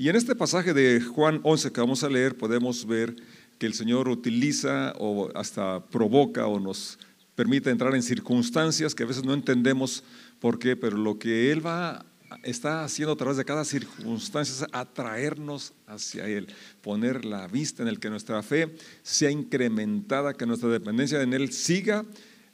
Y en este pasaje de Juan 11 que vamos a leer podemos ver que el Señor utiliza o hasta provoca o nos permite entrar en circunstancias que a veces no entendemos por qué, pero lo que Él va está haciendo a través de cada circunstancia es atraernos hacia Él, poner la vista en el que nuestra fe sea incrementada, que nuestra dependencia en Él siga,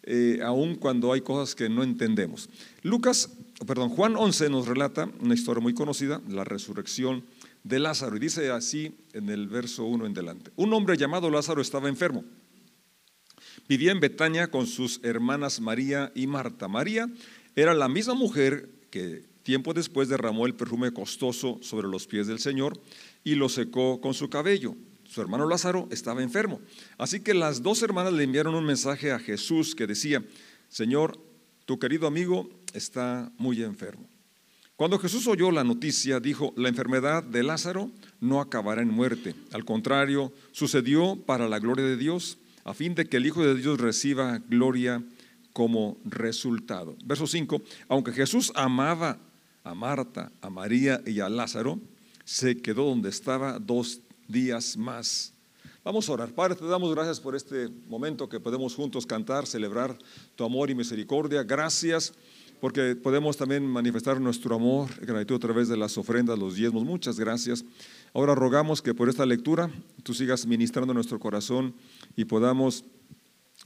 eh, aun cuando hay cosas que no entendemos. Lucas, perdón, Juan 11 nos relata una historia muy conocida, la resurrección de Lázaro. Y dice así en el verso 1 en delante. Un hombre llamado Lázaro estaba enfermo. Vivía en Betania con sus hermanas María y Marta. María era la misma mujer que tiempo después derramó el perfume costoso sobre los pies del Señor y lo secó con su cabello. Su hermano Lázaro estaba enfermo. Así que las dos hermanas le enviaron un mensaje a Jesús que decía, Señor, tu querido amigo está muy enfermo. Cuando Jesús oyó la noticia, dijo, la enfermedad de Lázaro no acabará en muerte. Al contrario, sucedió para la gloria de Dios, a fin de que el Hijo de Dios reciba gloria como resultado. Verso 5, aunque Jesús amaba a Marta, a María y a Lázaro, se quedó donde estaba dos días más. Vamos a orar. Padre, te damos gracias por este momento que podemos juntos cantar, celebrar tu amor y misericordia. Gracias porque podemos también manifestar nuestro amor y gratitud a través de las ofrendas, los diezmos. Muchas gracias. Ahora rogamos que por esta lectura tú sigas ministrando nuestro corazón y podamos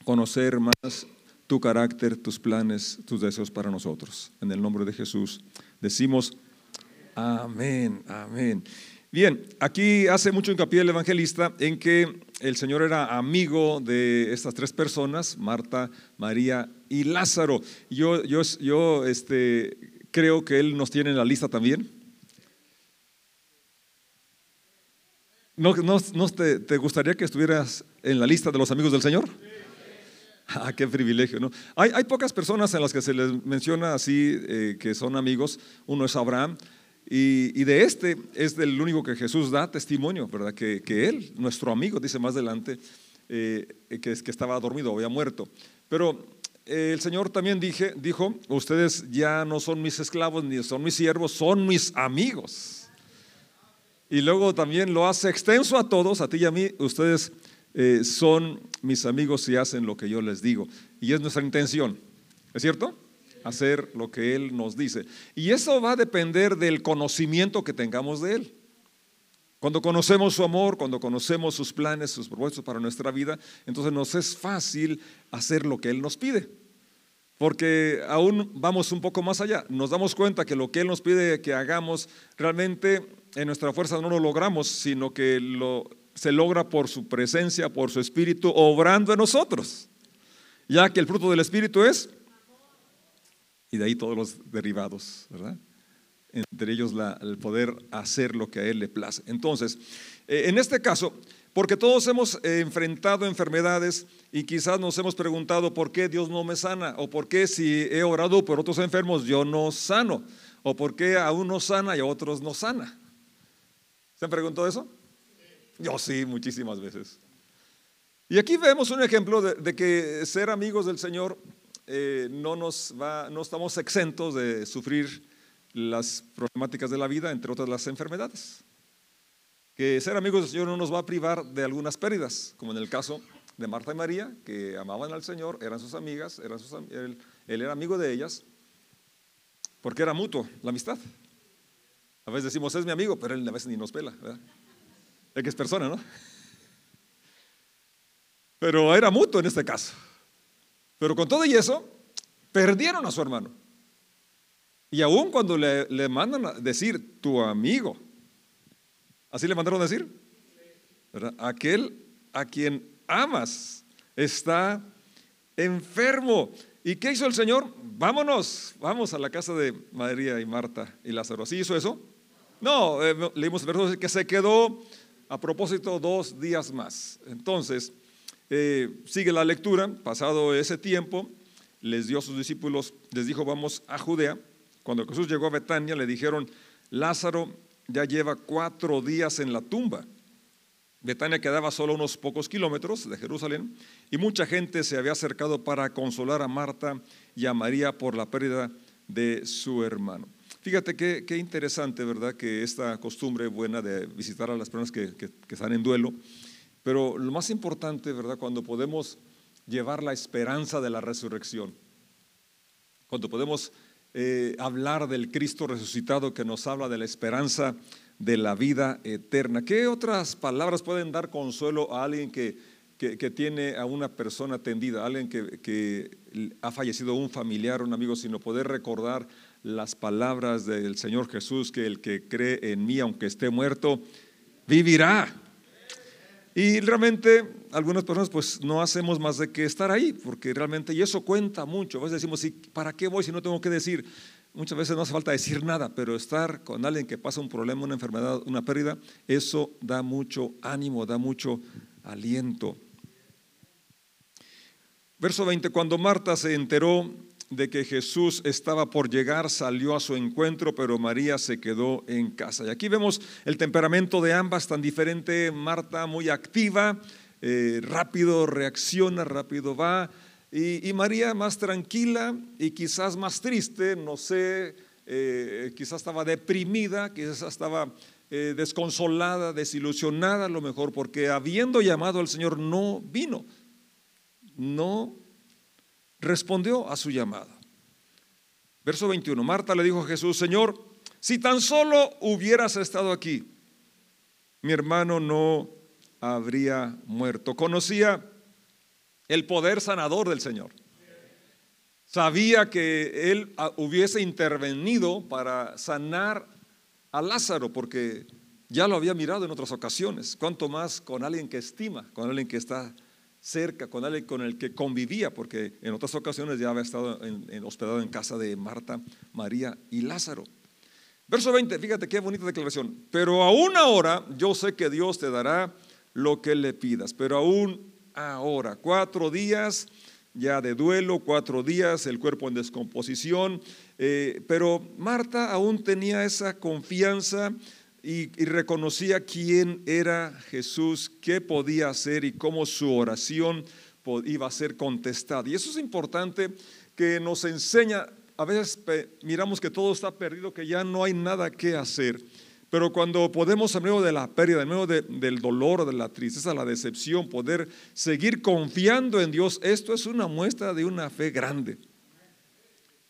conocer más tu carácter, tus planes, tus deseos para nosotros. En el nombre de Jesús decimos amén, amén. Bien, aquí hace mucho hincapié el evangelista en que el Señor era amigo de estas tres personas, Marta, María y Lázaro. Yo, yo, yo este, creo que Él nos tiene en la lista también. ¿No, no, te, te, gustaría que estuvieras en la lista de los amigos del Señor? Ah, qué privilegio, ¿no? Hay, hay, pocas personas en las que se les menciona así eh, que son amigos. Uno es Abraham, y, de este es del único que Jesús da testimonio, ¿verdad? Que, él, nuestro amigo, dice más adelante, eh, que, estaba dormido, había muerto. Pero eh, el Señor también dijo, ustedes ya no son mis esclavos ni son mis siervos, son mis amigos. Y luego también lo hace extenso a todos, a ti y a mí, ustedes eh, son mis amigos y hacen lo que yo les digo. Y es nuestra intención, ¿es cierto? Hacer lo que Él nos dice. Y eso va a depender del conocimiento que tengamos de Él. Cuando conocemos su amor, cuando conocemos sus planes, sus propósitos para nuestra vida, entonces nos es fácil hacer lo que Él nos pide. Porque aún vamos un poco más allá. Nos damos cuenta que lo que Él nos pide que hagamos, realmente en nuestra fuerza no lo logramos, sino que lo, se logra por su presencia, por su Espíritu, obrando en nosotros. Ya que el fruto del Espíritu es y de ahí todos los derivados, ¿verdad? Entre ellos el poder hacer lo que a Él le place. Entonces, eh, en este caso, porque todos hemos eh, enfrentado enfermedades y quizás nos hemos preguntado por qué Dios no me sana, o por qué si he orado por otros enfermos yo no sano, o por qué a unos sana y a otros no sana. ¿Se han preguntado eso? Yo sí, muchísimas veces. Y aquí vemos un ejemplo de que ser amigos del Señor eh, no, nos va, no estamos exentos de sufrir las problemáticas de la vida, entre otras las enfermedades. Que ser amigos del Señor no nos va a privar de algunas pérdidas, como en el caso de Marta y María, que amaban al Señor, eran sus amigas, eran sus, él, era amigo de ellas, porque era mutuo la amistad. A veces decimos, es mi amigo, pero él a veces ni nos pela, ¿verdad? Es que es persona, ¿no? Pero era mutuo en este caso. Pero con todo y eso, perdieron a su hermano. Y aún cuando le, mandan a decir tu amigo, así le mandaron a decir, aquel a quien amas está enfermo. ¿Y qué hizo el Señor? Vámonos, vamos a la casa de María y Marta y Lázaro. ¿Sí hizo eso? No, eh, leímos el verso que se quedó a propósito dos días más. Entonces, eh, sigue la lectura, pasado ese tiempo, les dio a sus discípulos, les dijo, vamos a Judea. Cuando Jesús llegó a Betania, le dijeron, Lázaro ya lleva cuatro días en la tumba. Betania quedaba solo unos pocos kilómetros de Jerusalén y mucha gente se había acercado para consolar a Marta y a María por la pérdida de su hermano. Fíjate qué, interesante, ¿verdad? Que esta costumbre buena de visitar a las personas que están en duelo, pero lo más importante, ¿verdad? Cuando podemos llevar la esperanza de la resurrección, cuando podemos eh, hablar del Cristo resucitado que nos habla de la esperanza de la vida eterna. ¿Qué otras palabras pueden dar consuelo a alguien que, que, tiene a una persona tendida, a alguien que, que, ha fallecido un familiar, un amigo, sino poder recordar las palabras del Señor Jesús, que el que cree en mí, aunque esté muerto, vivirá? Y realmente algunas personas pues no hacemos más de que estar ahí, porque realmente, y eso cuenta mucho. A veces decimos, ¿para qué voy si no tengo que decir? Muchas veces no hace falta decir nada, pero estar con alguien que pasa un problema, una enfermedad, una pérdida, eso da mucho ánimo, da mucho aliento. Verso 20, cuando Marta se enteró de que Jesús estaba por llegar, salió a su encuentro, pero María se quedó en casa. Y aquí vemos el temperamento de ambas tan diferente. Marta muy activa, eh, rápido reacciona, rápido va. Y, María más tranquila y quizás más triste, no sé, eh, quizás estaba deprimida, quizás estaba eh, desconsolada, desilusionada a lo mejor, porque habiendo llamado al Señor no vino, no respondió a su llamada. Verso 21, Marta le dijo a Jesús, Señor, si tan solo hubieras estado aquí, mi hermano no habría muerto. Conocía el poder sanador del Señor. Sabía que Él hubiese intervenido para sanar a Lázaro, porque ya lo había mirado en otras ocasiones. Cuanto más con alguien que estima, con alguien que está cerca, con alguien con el que convivía, porque en otras ocasiones ya había estado en, hospedado en casa de Marta, María y Lázaro. Verso 20, fíjate qué bonita declaración. Pero aún ahora yo sé que Dios te dará lo que le pidas, pero aún ahora, cuatro días ya de duelo, cuatro días, el cuerpo en descomposición, eh, pero Marta aún tenía esa confianza y, reconocía quién era Jesús, qué podía hacer y cómo su oración iba a ser contestada. Y eso es importante que nos enseña, a veces miramos que todo está perdido, que ya no hay nada que hacer. Pero cuando podemos, en medio de la pérdida, en medio del dolor, de la tristeza, la decepción, poder seguir confiando en Dios, esto es una muestra de una fe grande.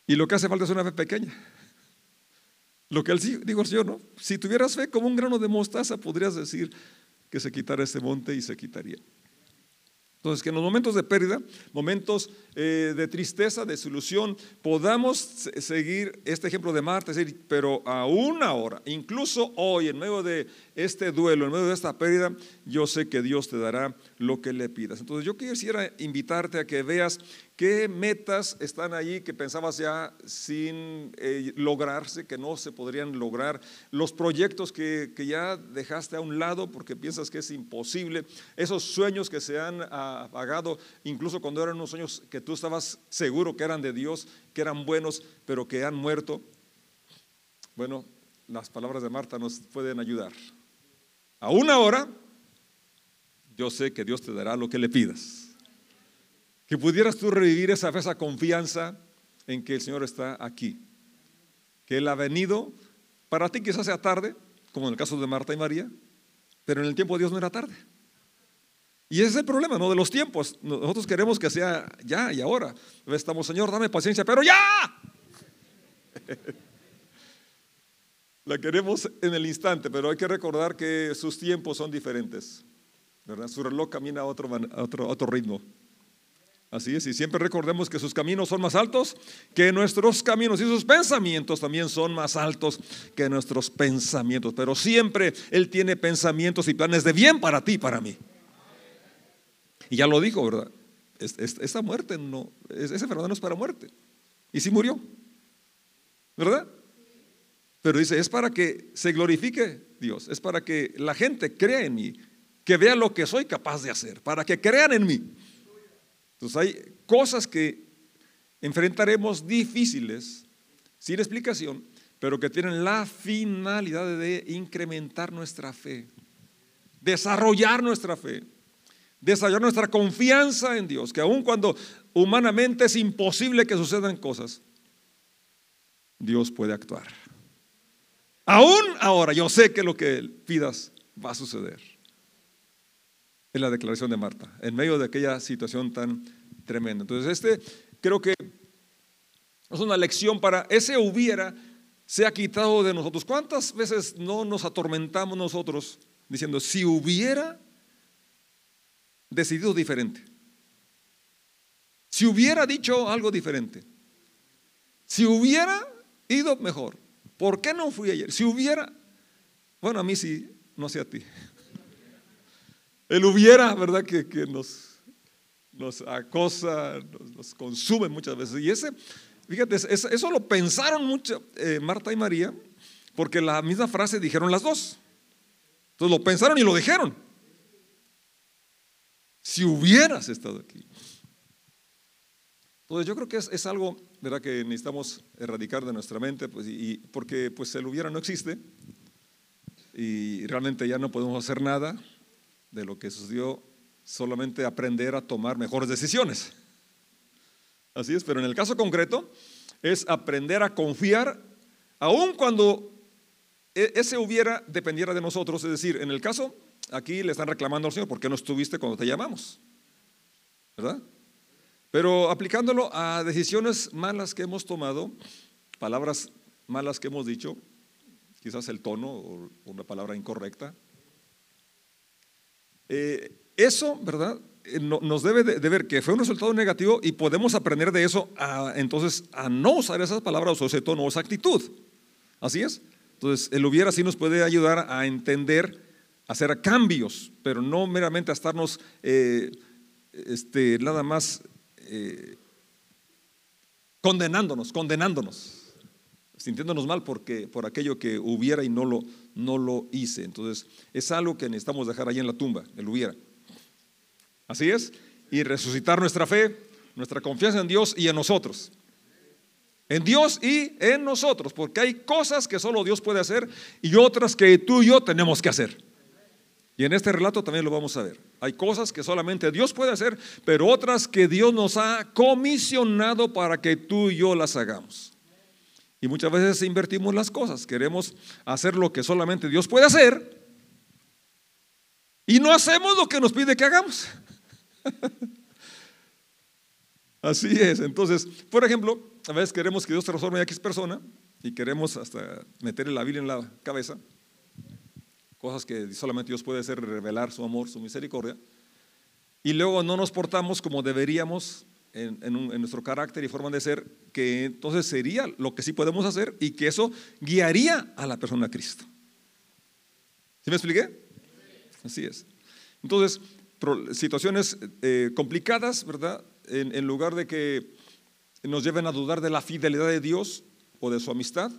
Y lo que hace falta es una fe pequeña. Lo que él digo Señor, ¿no? Si tuvieras fe como un grano de mostaza, podrías decir que se quitara este monte y se quitaría. Entonces, que en los momentos de pérdida, momentos eh, de tristeza, de desilusión, podamos seguir este ejemplo de Marta, decir, pero aún ahora, incluso hoy, en medio de este duelo, en medio de esta pérdida, yo sé que Dios te dará lo que le pidas. Entonces, yo quisiera invitarte a que veas ¿Qué metas están ahí que pensabas ya sin eh, lograrse, que no se podrían lograr? Los proyectos que, ya dejaste a un lado porque piensas que es imposible. Esos sueños que se han apagado, incluso cuando eran unos sueños que tú estabas seguro que eran de Dios, que eran buenos, pero que han muerto. Bueno, las palabras de Marta nos pueden ayudar. Aún ahora, yo sé que Dios te dará lo que le pidas. Que pudieras tú revivir esa esa confianza en que el Señor está aquí. Que Él ha venido, para ti quizás sea tarde, como en el caso de Marta y María, pero en el tiempo de Dios no era tarde. Y ese es el problema, ¿no? De los tiempos. Nosotros queremos que sea ya y ahora. Estamos, Señor, dame paciencia, pero ya. La queremos en el instante, pero hay que recordar que sus tiempos son diferentes. ¿verdad? Su reloj camina a otro, a otro ritmo. Así es, y siempre recordemos que sus caminos son más altos que nuestros caminos y sus pensamientos también son más altos que nuestros pensamientos. Pero siempre Él tiene pensamientos y planes de bien para ti y para mí. Y ya lo dijo, ¿verdad? Esta muerte no, ese enfermedad no es para muerte. Y sí murió, ¿verdad? Pero dice, es para que se glorifique Dios, es para que la gente crea en mí, que vea lo que soy capaz de hacer, para que crean en mí. Entonces hay cosas que enfrentaremos difíciles, sin explicación, pero que tienen la finalidad de incrementar nuestra fe, desarrollar nuestra fe, desarrollar nuestra confianza en Dios, que aun cuando humanamente es imposible que sucedan cosas, Dios puede actuar. Aún ahora, yo sé que lo que pidas va a suceder. Es la declaración de Marta, en medio de aquella situación tan tremenda. Entonces, este creo que es una lección para ese hubiera se ha quitado de nosotros. ¿Cuántas veces no nos atormentamos nosotros diciendo, si hubiera decidido diferente? Si hubiera dicho algo diferente, si hubiera ido mejor, ¿por qué no fui ayer? Si hubiera, bueno, a mí sí, no sé a ti. El hubiera, ¿verdad? Que, nos, nos acosa, nos, consume muchas veces. Y ese, fíjate, eso lo pensaron mucho eh, Marta y María, porque la misma frase dijeron las dos. Entonces lo pensaron y lo dijeron. Si hubieras estado aquí. Entonces yo creo que es, algo ¿verdad? que necesitamos erradicar de nuestra mente, pues, y, porque pues el hubiera no existe y realmente ya no podemos hacer nada de lo que sucedió, solamente aprender a tomar mejores decisiones. Así es, pero en el caso concreto es aprender a confiar aun cuando e, ese hubiera dependiera de nosotros, es decir, en el caso aquí le están reclamando al Señor, ¿por qué no estuviste cuando te llamamos? ¿Verdad? Pero aplicándolo a decisiones malas que hemos tomado, palabras malas que hemos dicho, quizás el tono o una palabra incorrecta, eh, eso, ¿verdad? Eh, nos debe de, ver que fue un resultado negativo y podemos aprender de eso entonces a no usar esas palabras o ese tono o esa actitud. Así es. Entonces, el hubiera sí nos puede ayudar a entender, a hacer cambios, pero no meramente a estarnos eh, este, nada más condenándonos, condenándonos, sintiéndonos mal porque, por aquello que hubiera y no lo, no lo hice. Entonces, es algo que necesitamos dejar ahí en la tumba, el hubiera. Así es, y resucitar nuestra fe, nuestra confianza en Dios y en nosotros. En Dios y en nosotros, porque hay cosas que solo Dios puede hacer y otras que tú y yo tenemos que hacer. Y en este relato también lo vamos a ver. Hay cosas que solamente Dios puede hacer, pero otras que Dios nos ha comisionado para que tú y yo las hagamos. Y muchas veces invertimos las cosas, queremos hacer lo que solamente Dios puede hacer y no hacemos lo que nos pide que hagamos. Así es. Entonces, por ejemplo, a veces queremos que Dios transforme a X persona y queremos hasta meterle la Biblia en la cabeza cosas que solamente Dios puede hacer, revelar su amor, su misericordia, y luego no nos portamos como deberíamos en, nuestro carácter y forma de ser, que entonces sería lo que sí podemos hacer y que eso guiaría a la persona a Cristo. ¿Sí me expliqué? Así es. Entonces, situaciones eh, complicadas, ¿verdad? en lugar de que nos lleven a dudar de la fidelidad de Dios o de su amistad,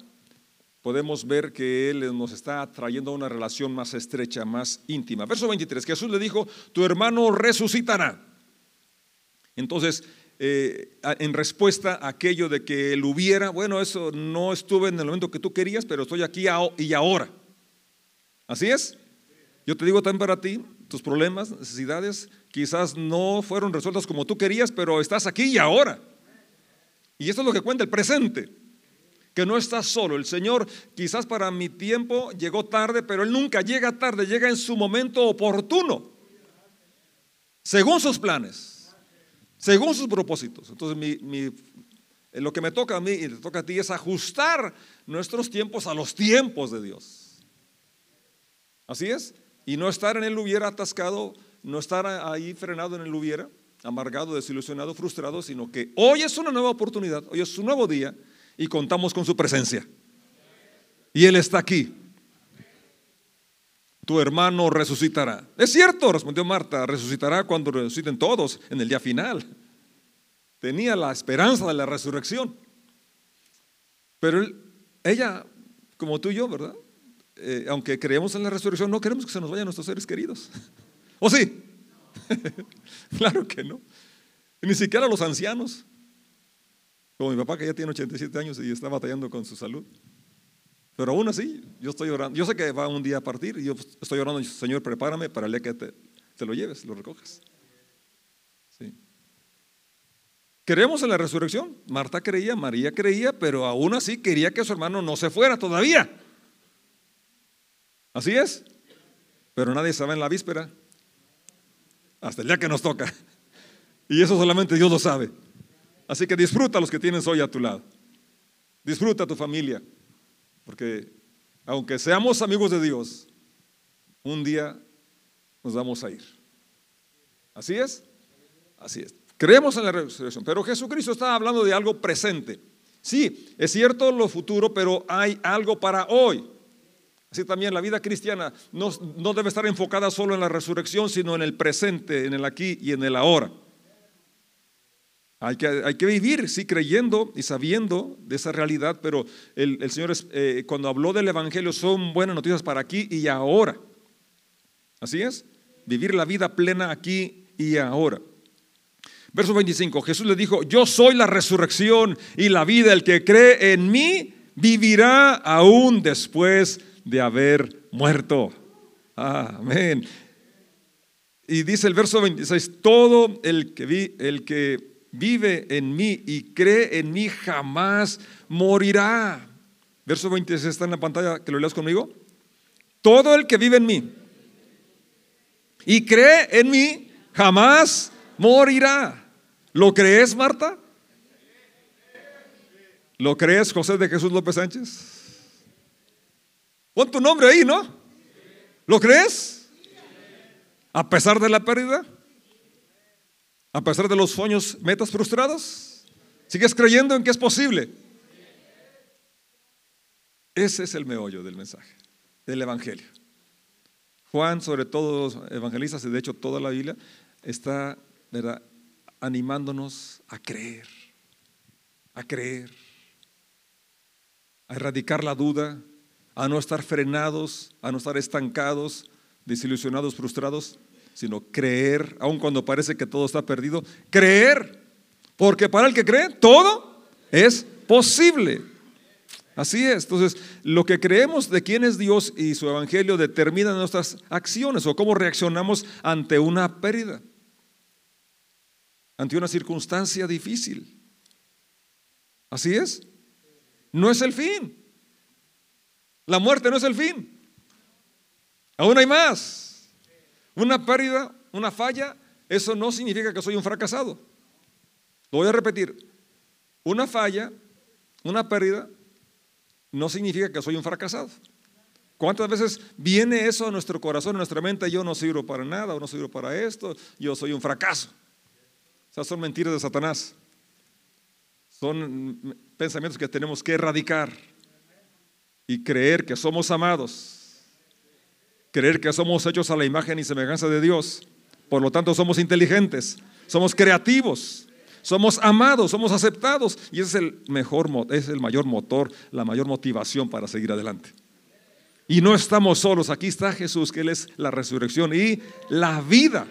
podemos ver que Él nos está trayendo a una relación más estrecha, más íntima. Verso 23, Jesús le dijo, tu hermano resucitará. Entonces, eh, en respuesta a aquello de que él hubiera, bueno, eso no estuve en el momento que tú querías, pero estoy aquí y ahora. ¿Así es? Yo te digo también para ti, tus problemas, necesidades, quizás no fueron resueltas como tú querías, pero estás aquí y ahora. Y esto es lo que cuenta el presente que no estás solo. El Señor quizás para mi tiempo llegó tarde, pero Él nunca llega tarde, llega en su momento oportuno, según sus planes, según sus propósitos. Entonces lo que me toca a mí y te toca a ti es ajustar nuestros tiempos a los tiempos de Dios. Así es. Y no estar en el hubiera atascado, no estar ahí frenado en el hubiera, amargado, desilusionado, frustrado, sino que hoy es una nueva oportunidad, hoy es un nuevo día y contamos con su presencia. Y Él está aquí. Tu hermano resucitará. Es cierto, respondió Marta, resucitará cuando resuciten todos en el día final. Tenía la esperanza de la resurrección. Pero ella, como tú y yo, ¿verdad? Eh, aunque creemos en la resurrección, no queremos que se nos vayan nuestros seres queridos. ¿O sí? claro que no. Ni siquiera los ancianos. Como mi papá que ya tiene 87 años y está batallando con su salud. Pero aún así, yo estoy orando. Yo sé que va un día a partir y yo estoy orando, Señor, prepárame para el día que te, lo lleves, lo recojas. Sí. Creemos en la resurrección. Marta creía, María creía, pero aún así quería que su hermano no se fuera todavía. Así es. Pero nadie sabe en la víspera. Hasta el día que nos toca. Y eso solamente Dios lo sabe. Así que disfruta los que tienes hoy a tu lado. Disfruta tu familia. Porque aunque seamos amigos de Dios, un día nos vamos a ir. ¿Así es? Así es. Creemos en la resurrección, pero Jesucristo está hablando de algo presente. Sí, es cierto lo futuro, pero hay algo para hoy. Así también la vida cristiana no, no, debe estar enfocada solo en la resurrección, sino en el presente, en el aquí y en el ahora. Hay que, vivir, sí, creyendo y sabiendo de esa realidad, pero el, Señor eh, cuando habló del Evangelio son buenas noticias para aquí y ahora. Así es, vivir la vida plena aquí y ahora. Verso 25, Jesús le dijo, yo soy la resurrección y la vida, el que cree en mí vivirá aún después de haber muerto. Amén. Y dice el verso 26, todo el que, vi, el que vive en mí y cree en mí jamás morirá. Verso 26 está en la pantalla, que lo leas conmigo. Todo el que vive en mí y cree en mí jamás morirá. ¿Lo crees, Marta? ¿Lo crees, José de Jesús López Sánchez? Pon tu nombre ahí, ¿no? ¿Lo crees? A pesar de la pérdida, a pesar de los sueños, metas frustrados, ¿sigues creyendo en que es posible? Ese es el meollo del mensaje, del Evangelio. Juan, sobre todo los evangelistas, y de hecho toda la Biblia, está animándonos a creer, a creer, a erradicar la duda, a no estar frenados, a no estar estancados, desilusionados, frustrados, sino creer, aun cuando parece que todo está perdido, creer, porque para el que cree, todo es posible. Así es, entonces lo que creemos de quién es Dios y su evangelio determina nuestras acciones o cómo reaccionamos ante una pérdida ante una circunstancia difícil. Así es. No es el fin. La muerte no es el fin. Aún hay más. Una pérdida, una falla, eso no significa que soy un fracasado. Lo voy a repetir. Una falla, una pérdida, no significa que soy un fracasado. ¿Cuántas veces viene eso a nuestro corazón, a nuestra mente? Yo no sirvo para nada, o no sirvo para esto, yo soy un fracaso. Esas son mentiras de Satanás. Son pensamientos que tenemos que erradicar y creer que somos amados. Creer que somos hechos a la imagen y semejanza de Dios. Por lo tanto, somos inteligentes, somos creativos, somos amados, somos aceptados. Y ese es el mejor, es el mayor motor, la mayor motivación para seguir adelante. Y no estamos solos, aquí está Jesús, que Él es la resurrección y la vida.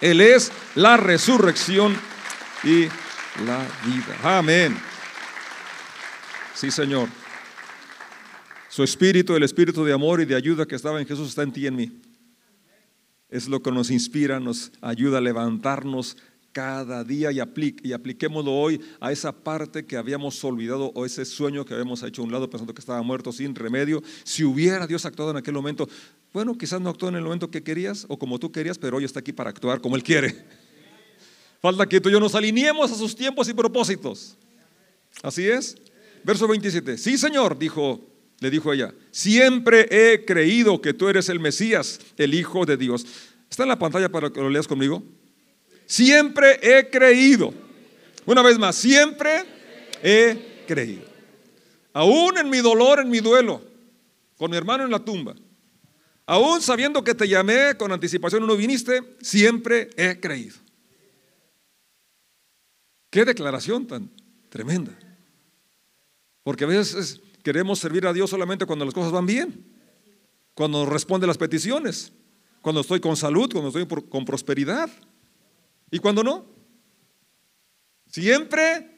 Él es la resurrección y la vida. Amén. Sí, Señor. Su espíritu, el espíritu de amor y de ayuda que estaba en Jesús está en ti y en mí. Es lo que nos inspira, nos ayuda a levantarnos cada día y, y apliquémoslo hoy a esa parte que habíamos olvidado o ese sueño que habíamos hecho a un lado pensando que estaba muerto sin remedio. Si hubiera Dios actuado en aquel momento, bueno, quizás no actuó en el momento que querías o como tú querías, pero hoy está aquí para actuar como Él quiere. Falta que tú y yo nos alineemos a sus tiempos y propósitos. Así es. Verso 27. Sí, Señor, dijo, le dijo ella, siempre he creído que tú eres el Mesías, el Hijo de Dios. ¿Está en la pantalla para que lo leas conmigo? Siempre he creído. Una vez más, siempre he creído. Aún en mi dolor, en mi duelo, con mi hermano en la tumba, Aún sabiendo que te llamé con anticipación y no viniste, siempre he creído. Qué declaración tan tremenda. Porque a veces queremos servir a Dios solamente cuando las cosas van bien, cuando nos responde las peticiones, cuando estoy con salud, cuando estoy con prosperidad. ¿Y cuando no? Siempre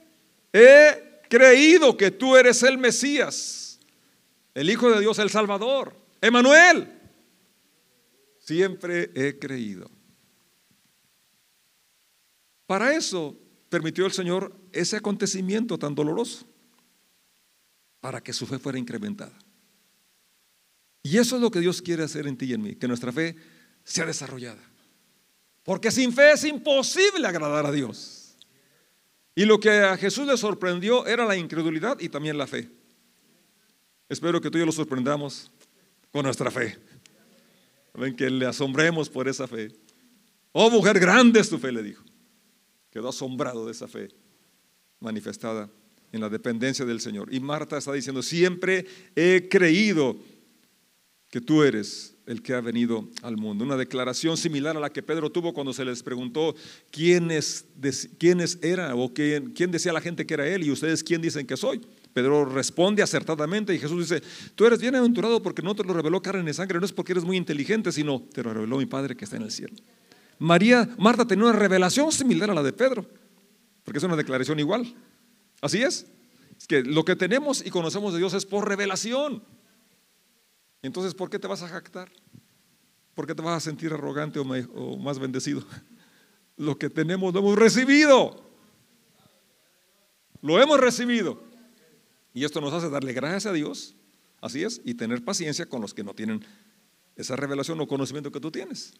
he creído que tú eres el Mesías, el Hijo de Dios, el Salvador, Emanuel. Siempre he creído. Para eso permitió el Señor ese acontecimiento tan doloroso, para que su fe fuera incrementada. Y eso es lo que Dios quiere hacer en ti y en mí, que nuestra fe sea desarrollada. Porque sin fe es imposible agradar a Dios. Y lo que a Jesús le sorprendió era la incredulidad y también la fe. Espero que tú y yo lo sorprendamos con nuestra fe. Ven que le asombremos por esa fe. Oh mujer, grande es tu fe, le dijo. Quedó asombrado de esa fe manifestada en la dependencia del Señor. Y Marta está diciendo, siempre he creído que tú eres el que ha venido al mundo. Una declaración similar a la que Pedro tuvo cuando se les preguntó quiénes, quiénes era o quién, quién decía la gente que era él y ustedes quién dicen que soy. Pedro responde acertadamente y Jesús dice, tú eres bienaventurado porque no te lo reveló carne y sangre, no es porque eres muy inteligente, sino te lo reveló mi Padre que está en el cielo. María, Marta tenía una revelación similar a la de Pedro, porque es una declaración igual. Así es. Es que lo que tenemos y conocemos de Dios es por revelación. Entonces, ¿por qué te vas a jactar? ¿Por qué te vas a sentir arrogante o más bendecido? Lo que tenemos lo hemos recibido. Lo hemos recibido. Y esto nos hace darle gracias a Dios, así es, y tener paciencia con los que no tienen esa revelación o conocimiento que tú tienes.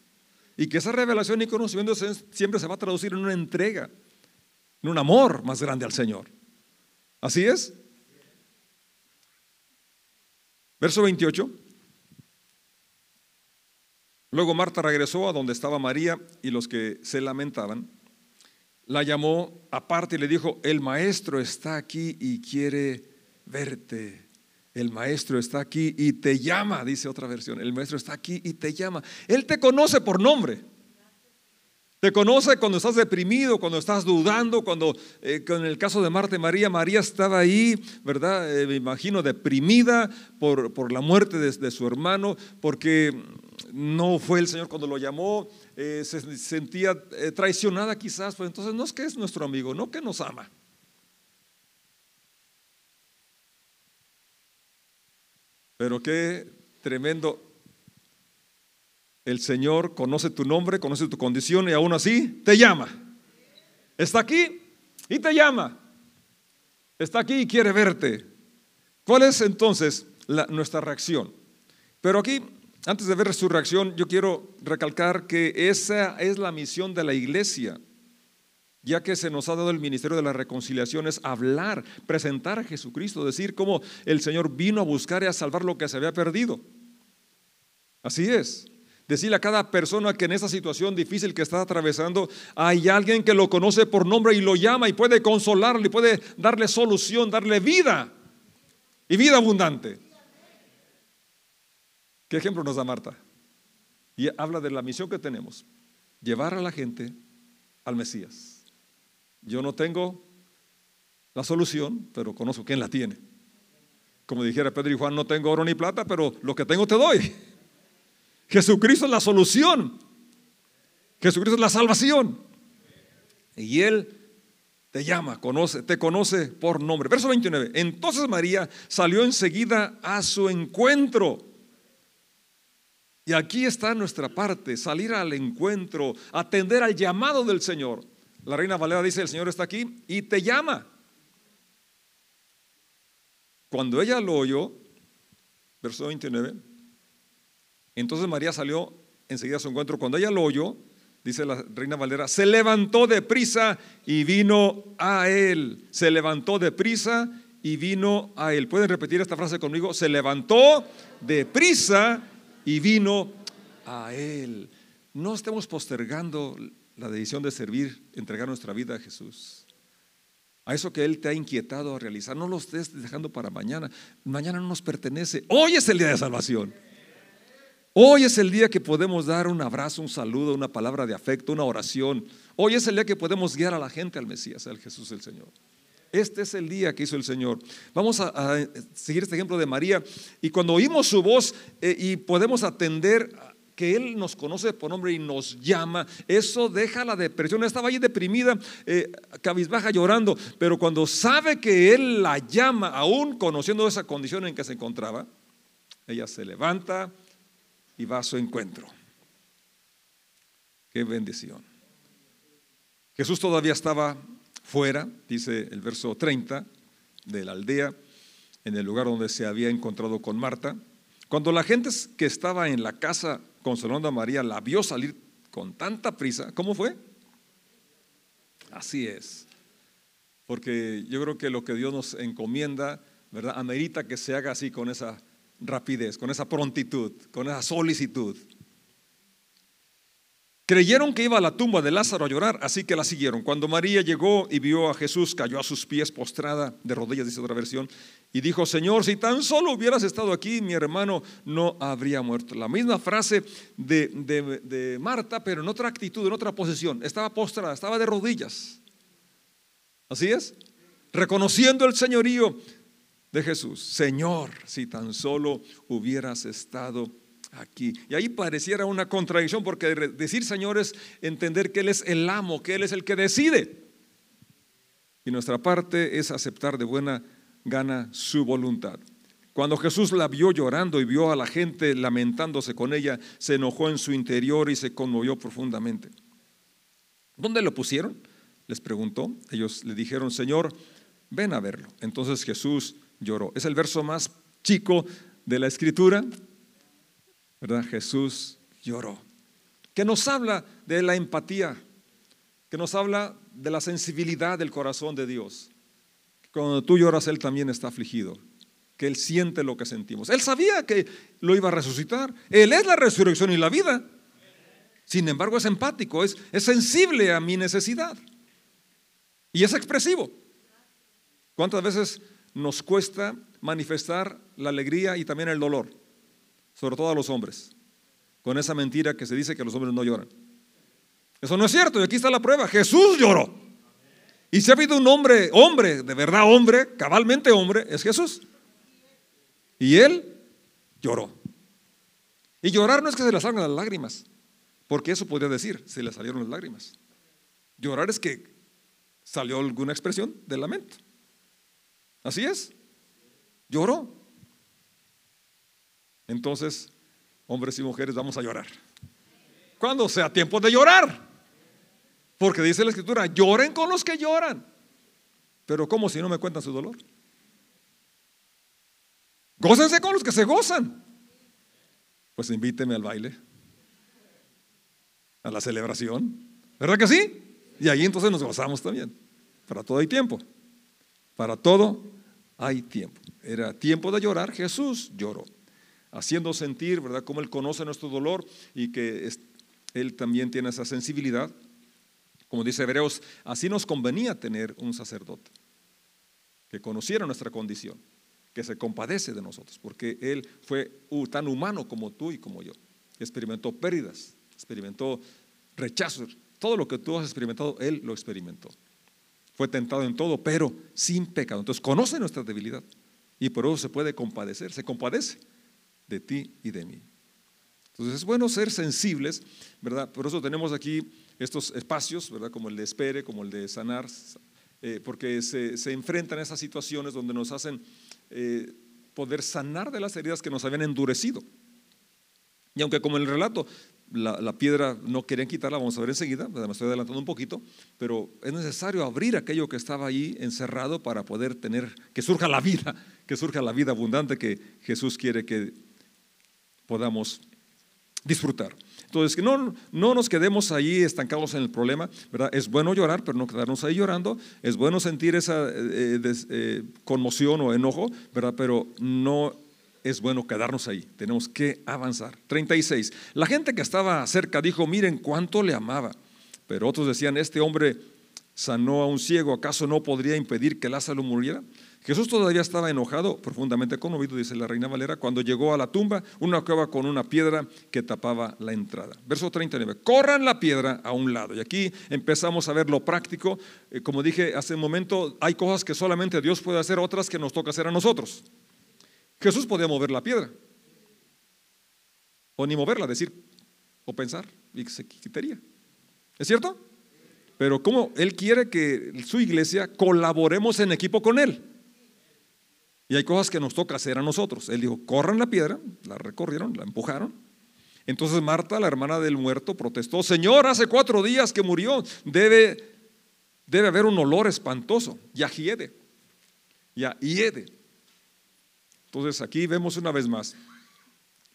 Y que esa revelación y conocimiento siempre se va a traducir en una entrega, en un amor más grande al Señor. Así es. Verso 28. Luego Marta regresó a donde estaba María y los que se lamentaban. La llamó aparte y le dijo, el maestro está aquí y quiere verte. El maestro está aquí y te llama, dice otra versión. El maestro está aquí y te llama. Él te conoce por nombre. Te conoce cuando estás deprimido, cuando estás dudando, cuando eh, en el caso de Marta y María, María estaba ahí, ¿verdad? Eh, me imagino deprimida por, por la muerte de, su hermano, porque no fue el Señor cuando lo llamó, eh, se sentía traicionada quizás, pues entonces no es que es nuestro amigo, no que nos ama. Pero qué tremendo el Señor conoce tu nombre, conoce tu condición y aún así te llama. Está aquí y te llama. Está aquí y quiere verte. ¿Cuál es entonces nuestra reacción? Pero aquí, antes de ver su reacción, yo quiero recalcar que esa es la misión de la iglesia, ya que se nos ha dado el ministerio de la reconciliación, es hablar, presentar a Jesucristo, decir cómo el Señor vino a buscar y a salvar lo que se había perdido. Así es. Decirle a cada persona que en esa situación difícil que está atravesando hay alguien que lo conoce por nombre y lo llama y puede consolarle, puede darle solución, darle vida y vida abundante. ¿Qué ejemplo nos da Marta? Y habla de la misión que tenemos, llevar a la gente al Mesías. Yo no tengo la solución, pero conozco quién la tiene. Como dijera Pedro y Juan, no tengo oro ni plata, pero lo que tengo te doy. Jesucristo es la solución. Jesucristo es la salvación. Y Él te llama, te conoce por nombre. Verso 29. Entonces María salió enseguida a su encuentro. Y aquí está nuestra parte, salir al encuentro, atender al llamado del Señor. La reina Valera dice, el Señor está aquí y te llama. Cuando ella lo oyó, verso 29, entonces María salió enseguida a su encuentro. Cuando ella lo oyó, dice la reina Valera, se levantó de prisa y vino a él. Se levantó de prisa y vino a él. ¿Pueden repetir esta frase conmigo? Se levantó de prisa y vino a él. No estemos postergando la decisión de servir, entregar nuestra vida a Jesús. A eso que Él te ha inquietado a realizar, no lo estés dejando para mañana. Mañana no nos pertenece. Hoy es el día de salvación. Hoy es el día que podemos dar un abrazo, un saludo, una palabra de afecto, una oración. Hoy es el día que podemos guiar a la gente al Mesías, al Jesús el Señor. Este es el día que hizo el Señor. Vamos a, seguir este ejemplo de María. Y cuando oímos su voz eh, y podemos atender que Él nos conoce por nombre y nos llama, eso deja la depresión. Estaba ahí deprimida, eh, cabizbaja llorando, pero cuando sabe que Él la llama, aún conociendo esa condición en que se encontraba, ella se levanta, y va a su encuentro. Qué bendición. Jesús todavía estaba fuera, dice el verso 30 de la aldea, en el lugar donde se había encontrado con Marta. Cuando la gente que estaba en la casa consolando a María la vio salir con tanta prisa, ¿cómo fue? Así es. Porque yo creo que lo que Dios nos encomienda, ¿verdad? Amerita que se haga así con esa rapidez, con esa prontitud, con esa solicitud. Creyeron que iba a la tumba de Lázaro a llorar, así que la siguieron. Cuando María llegó y vio a Jesús, cayó a sus pies postrada de rodillas, dice otra versión, y dijo, Señor, si tan solo hubieras estado aquí, mi hermano no habría muerto. La misma frase de, de Marta, pero en otra actitud, en otra posición. Estaba postrada, estaba de rodillas. Así es, reconociendo el señorío de Jesús. Señor, si tan solo hubieras estado aquí. Y ahí pareciera una contradicción porque decir Señor es entender que Él es el amo, que Él es el que decide. Y nuestra parte es aceptar de buena gana su voluntad. Cuando Jesús la vio llorando y vio a la gente lamentándose con ella, se enojó en su interior y se conmovió profundamente. ¿Dónde lo pusieron? Les preguntó. Ellos le dijeron, Señor, ven a verlo. Entonces Jesús lloró. Es el verso más chico de la escritura, ¿verdad? Jesús lloró. Que nos habla de la empatía, que nos habla de la sensibilidad del corazón de Dios. Cuando tú lloras, Él también está afligido, que Él siente lo que sentimos. Él sabía que lo iba a resucitar. Él es la resurrección y la vida. Sin embargo, es empático, es, es sensible a mi necesidad. Y es expresivo. ¿Cuántas veces nos cuesta manifestar la alegría y también el dolor, sobre todo a los hombres, con esa mentira que se dice que los hombres no lloran. Eso no es cierto, y aquí está la prueba, Jesús lloró. Y si ha habido un hombre, hombre, de verdad hombre, cabalmente hombre, es Jesús. Y él lloró. Y llorar no es que se le salgan las lágrimas, porque eso podría decir, se le salieron las lágrimas. Llorar es que salió alguna expresión del lamento. Así es. Lloró. Entonces, hombres y mujeres, vamos a llorar. Cuando sea tiempo de llorar. Porque dice la escritura, lloren con los que lloran. Pero ¿cómo si no me cuentan su dolor? Gócense con los que se gozan. Pues invíteme al baile, a la celebración. ¿Verdad que sí? Y ahí entonces nos gozamos también. Para todo hay tiempo. Para todo hay tiempo. Era tiempo de llorar, Jesús lloró, haciendo sentir, ¿verdad?, cómo Él conoce nuestro dolor y que Él también tiene esa sensibilidad. Como dice Hebreos, así nos convenía tener un sacerdote que conociera nuestra condición, que se compadece de nosotros, porque Él fue tan humano como tú y como yo. Experimentó pérdidas, experimentó rechazos, todo lo que tú has experimentado, Él lo experimentó. Fue tentado en todo, pero sin pecado. Entonces conoce nuestra debilidad y por eso se puede compadecer, se compadece de ti y de mí. Entonces es bueno ser sensibles, ¿verdad? Por eso tenemos aquí estos espacios, ¿verdad? Como el de espere, como el de sanar, eh, porque se, se, enfrentan a esas situaciones donde nos hacen eh, poder sanar de las heridas que nos habían endurecido. Y aunque como el relato la, piedra no querían quitarla, vamos a ver enseguida, me estoy adelantando un poquito, pero es necesario abrir aquello que estaba ahí encerrado para poder tener, que surja la vida, que surja la vida abundante que Jesús quiere que podamos disfrutar. Entonces, que no, no nos quedemos ahí estancados en el problema, ¿verdad? Es bueno llorar, pero no quedarnos ahí llorando. Es bueno sentir esa eh, eh, conmoción o enojo, ¿verdad? Pero no es bueno quedarnos ahí, tenemos que avanzar. 36. La gente que estaba cerca dijo, miren cuánto le amaba. Pero otros decían, este hombre sanó a un ciego, ¿acaso no podría impedir que Lázaro muriera? Jesús todavía estaba enojado, profundamente conmovido, dice la reina Valera, cuando llegó a la tumba, una cueva con una piedra que tapaba la entrada. Verso 39, corran la piedra a un lado. Y aquí empezamos a ver lo práctico. Eh, como dije hace un momento, hay cosas que solamente Dios puede hacer, otras que nos toca hacer a nosotros. Jesús podía mover la piedra. O ni moverla, decir o pensar y se quitaría. ¿Es cierto? Pero como Él quiere que su iglesia colaboremos en equipo con Él. Y hay cosas que nos toca hacer a nosotros. Él dijo, corran la piedra, la recorrieron, la empujaron. Entonces Marta, la hermana del muerto, protestó, Señor, hace cuatro días que murió, debe, debe haber un olor espantoso. Ya hiede, ya hiede. Entonces aquí vemos una vez más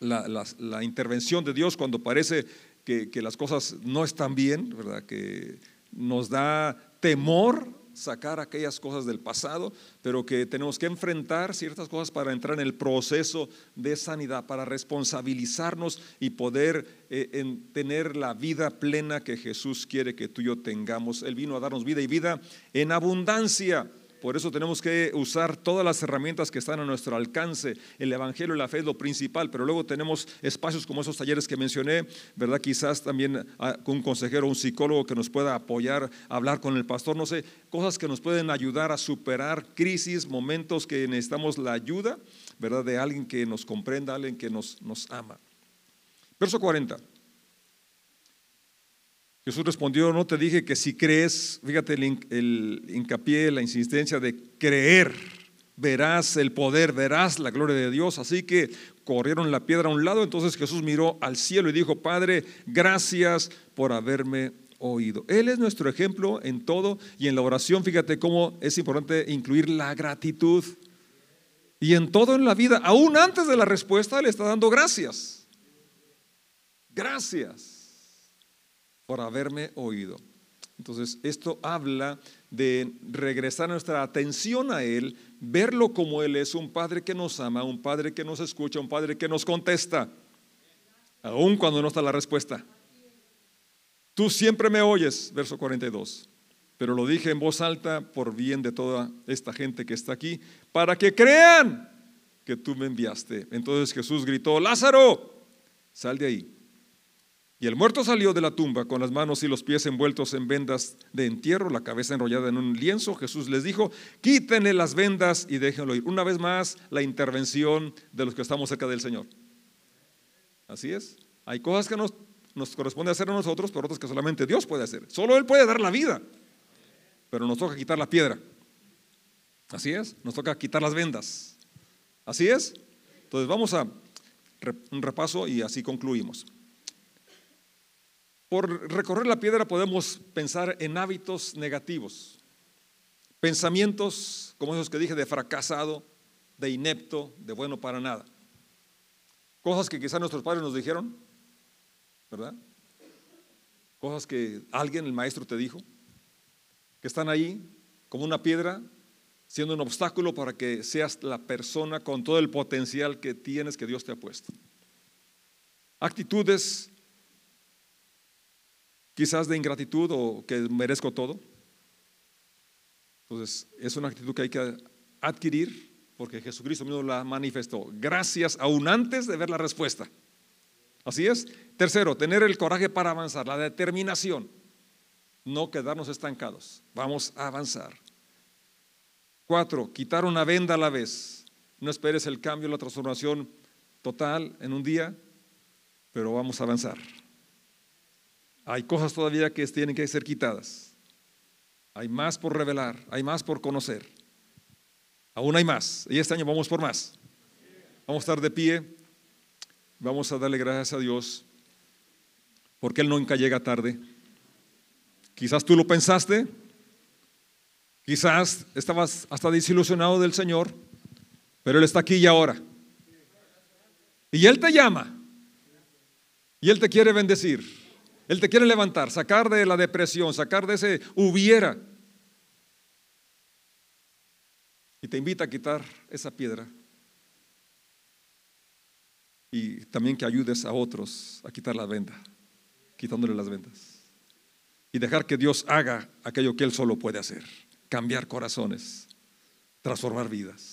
la, intervención de Dios cuando parece que, las cosas no están bien, ¿verdad? Que nos da temor sacar aquellas cosas del pasado, pero que tenemos que enfrentar ciertas cosas para entrar en el proceso de sanidad, para responsabilizarnos y poder eh, tener la vida plena que Jesús quiere que tú y yo tengamos. Él vino a darnos vida y vida en abundancia. Por eso tenemos que usar todas las herramientas que están a nuestro alcance. El Evangelio y la fe es lo principal, pero luego tenemos espacios como esos talleres que mencioné, ¿verdad? Quizás también ah, un consejero, un psicólogo que nos pueda apoyar, hablar con el pastor, no sé, cosas que nos pueden ayudar a superar crisis, momentos que necesitamos la ayuda, ¿verdad? De alguien que nos comprenda, alguien que nos, nos ama. Verso 40. Jesús respondió, no te dije que si crees, fíjate el, hincapié, la insistencia de creer, verás el poder, verás la gloria de Dios. Así que corrieron la piedra a un lado, entonces Jesús miró al cielo y dijo, Padre, gracias por haberme oído. Él es nuestro ejemplo en todo y en la oración, fíjate cómo es importante incluir la gratitud. Y en todo en la vida, aún antes de la respuesta, le está dando gracias. Gracias por haberme oído. Entonces, esto habla de regresar nuestra atención a Él, verlo como Él es, un Padre que nos ama, un Padre que nos escucha, un Padre que nos contesta, aun cuando no está la respuesta. Tú siempre me oyes, verso 42, pero lo dije en voz alta por bien de toda esta gente que está aquí, para que crean que tú me enviaste. Entonces Jesús gritó, Lázaro, sal de ahí. Y el muerto salió de la tumba con las manos y los pies envueltos en vendas de entierro, la cabeza enrollada en un lienzo. Jesús les dijo, quítenle las vendas y déjenlo ir. Una vez más, la intervención de los que estamos cerca del Señor. Así es. Hay cosas que nos, nos corresponde hacer a nosotros, pero otras que solamente Dios puede hacer. Solo Él puede dar la vida, pero nos toca quitar la piedra. Así es. Nos toca quitar las vendas. Así es. Entonces vamos a un repaso y así concluimos. Por recorrer la piedra podemos pensar en hábitos negativos, pensamientos como esos que dije de fracasado, de inepto, de bueno para nada. Cosas que quizás nuestros padres nos dijeron, ¿verdad? Cosas que alguien, el maestro, te dijo, que están ahí como una piedra, siendo un obstáculo para que seas la persona con todo el potencial que tienes que Dios te ha puesto. Actitudes quizás de ingratitud o que merezco todo. Entonces, es una actitud que hay que adquirir porque Jesucristo mismo la manifestó. Gracias aún antes de ver la respuesta. Así es. Tercero, tener el coraje para avanzar, la determinación. No quedarnos estancados. Vamos a avanzar. Cuatro, quitar una venda a la vez. No esperes el cambio, la transformación total en un día, pero vamos a avanzar. Hay cosas todavía que tienen que ser quitadas. Hay más por revelar, hay más por conocer. Aún hay más. Y este año vamos por más. Vamos a estar de pie. Vamos a darle gracias a Dios porque Él nunca llega tarde. Quizás tú lo pensaste. Quizás estabas hasta desilusionado del Señor, pero Él está aquí y ahora. Y Él te llama. Y Él te quiere bendecir. Él te quiere levantar, sacar de la depresión, sacar de ese hubiera. Y te invita a quitar esa piedra. Y también que ayudes a otros a quitar la venda, quitándole las vendas. Y dejar que Dios haga aquello que Él solo puede hacer, cambiar corazones, transformar vidas.